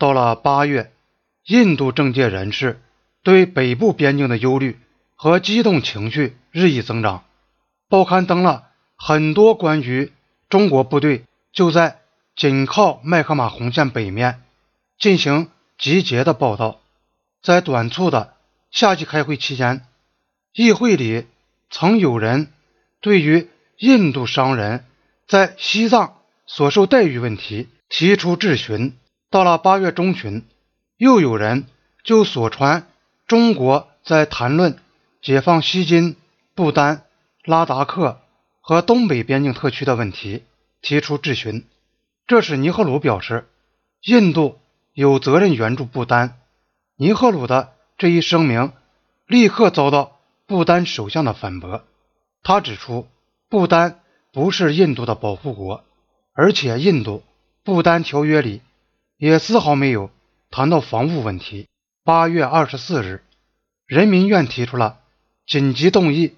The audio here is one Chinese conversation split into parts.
到了八月，印度政界人士对北部边境的忧虑和激动情绪日益增长，报刊登了很多关于中国部队就在紧靠麦克马洪线北面进行集结的报道。在短促的夏季开会期间，议会里曾有人对于印度商人在西藏所受待遇问题提出质询。到了八月中旬，又有人就所传中国在谈论解放西金、不丹、拉达克和东北边境特区的问题提出质询。这使尼赫鲁表示，印度有责任援助不丹。尼赫鲁的这一声明立刻遭到不丹首相的反驳。他指出，不丹不是印度的保护国，而且印度不丹条约里。也丝毫没有谈到防务问题。八月二十四日，人民院提出了紧急动议，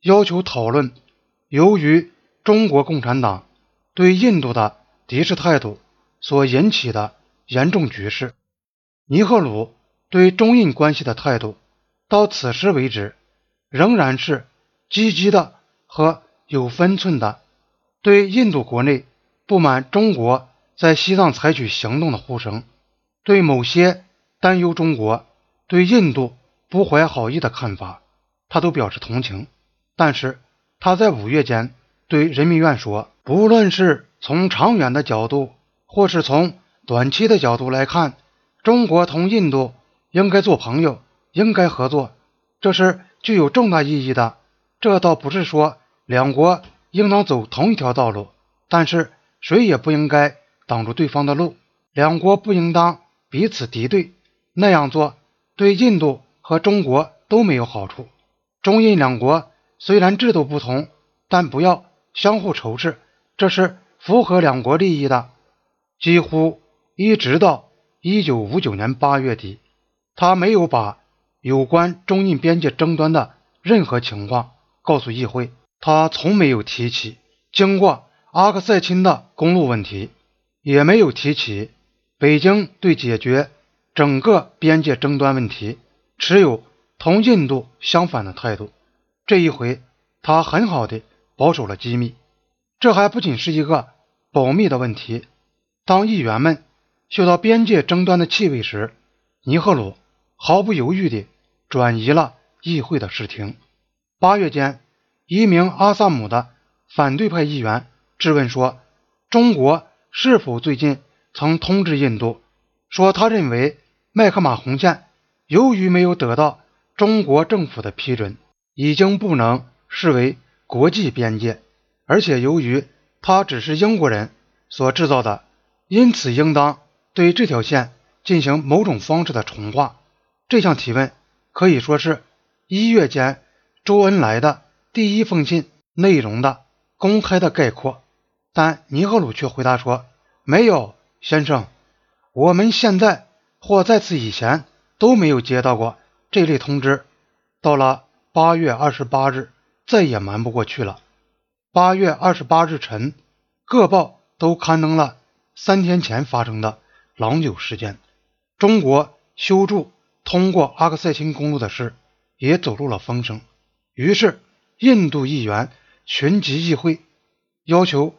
要求讨论由于中国共产党对印度的敌视态度所引起的严重局势。尼赫鲁对中印关系的态度，到此时为止仍然是积极的和有分寸的。对印度国内不满中国。在西藏采取行动的呼声，对某些担忧中国对印度不怀好意的看法，他都表示同情。但是他在五月间对人民院说：“不论是从长远的角度，或是从短期的角度来看，中国同印度应该做朋友，应该合作，这是具有重大意义的。这倒不是说两国应当走同一条道路，但是谁也不应该。”挡住对方的路，两国不应当彼此敌对，那样做对印度和中国都没有好处。中印两国虽然制度不同，但不要相互仇视，这是符合两国利益的。几乎一直到一九五九年八月底，他没有把有关中印边界争端的任何情况告诉议会，他从没有提起经过阿克塞钦的公路问题。也没有提起北京对解决整个边界争端问题持有同印度相反的态度。这一回，他很好的保守了机密。这还不仅是一个保密的问题。当议员们嗅到边界争端的气味时，尼赫鲁毫不犹豫地转移了议会的视听。八月间，一名阿萨姆的反对派议员质问说：“中国。”是否最近曾通知印度，说他认为麦克马洪线由于没有得到中国政府的批准，已经不能视为国际边界，而且由于它只是英国人所制造的，因此应当对这条线进行某种方式的重划。这项提问可以说是一月间周恩来的第一封信内容的公开的概括。但尼赫鲁却回答说：“没有，先生，我们现在或在此以前都没有接到过这类通知。”到了八月二十八日，再也瞒不过去了。八月二十八日晨，各报都刊登了三天前发生的郎酒事件，中国修筑通过阿克塞钦公路的事也走入了风声。于是，印度议员群集议会，要求。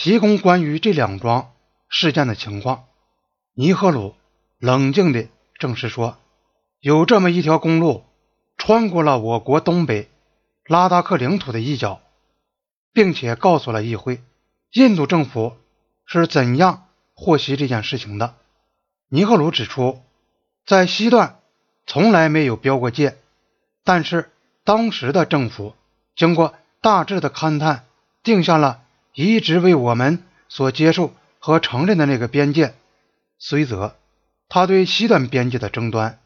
提供关于这两桩事件的情况，尼赫鲁冷静地证实说，有这么一条公路穿过了我国东北拉达克领土的一角，并且告诉了议会，印度政府是怎样获悉这件事情的。尼赫鲁指出，在西段从来没有标过界，但是当时的政府经过大致的勘探，定下了。一直为我们所接受和承认的那个边界，虽则他对西段边界的争端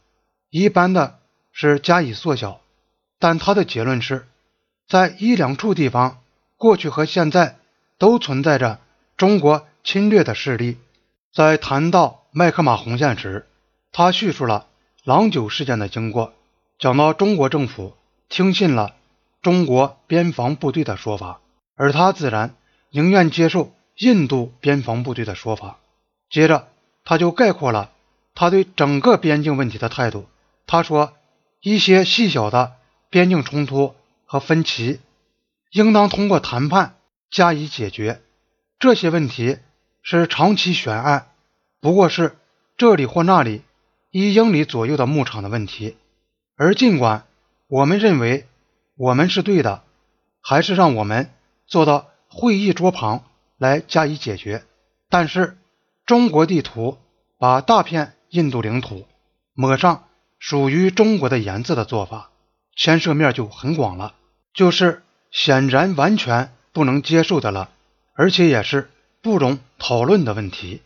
一般的是加以缩小，但他的结论是，在一两处地方，过去和现在都存在着中国侵略的势力。在谈到麦克马洪线时，他叙述了郎酒事件的经过，讲到中国政府听信了中国边防部队的说法，而他自然。宁愿接受印度边防部队的说法。接着，他就概括了他对整个边境问题的态度。他说，一些细小的边境冲突和分歧，应当通过谈判加以解决。这些问题是长期悬案，不过是这里或那里一英里左右的牧场的问题。而尽管我们认为我们是对的，还是让我们做到会议桌旁来加以解决。但是中国地图把大片印度领土抹上属于中国的颜色的做法，牵涉面就很广了，就是显然完全不能接受的了，而且也是不容讨论的问题。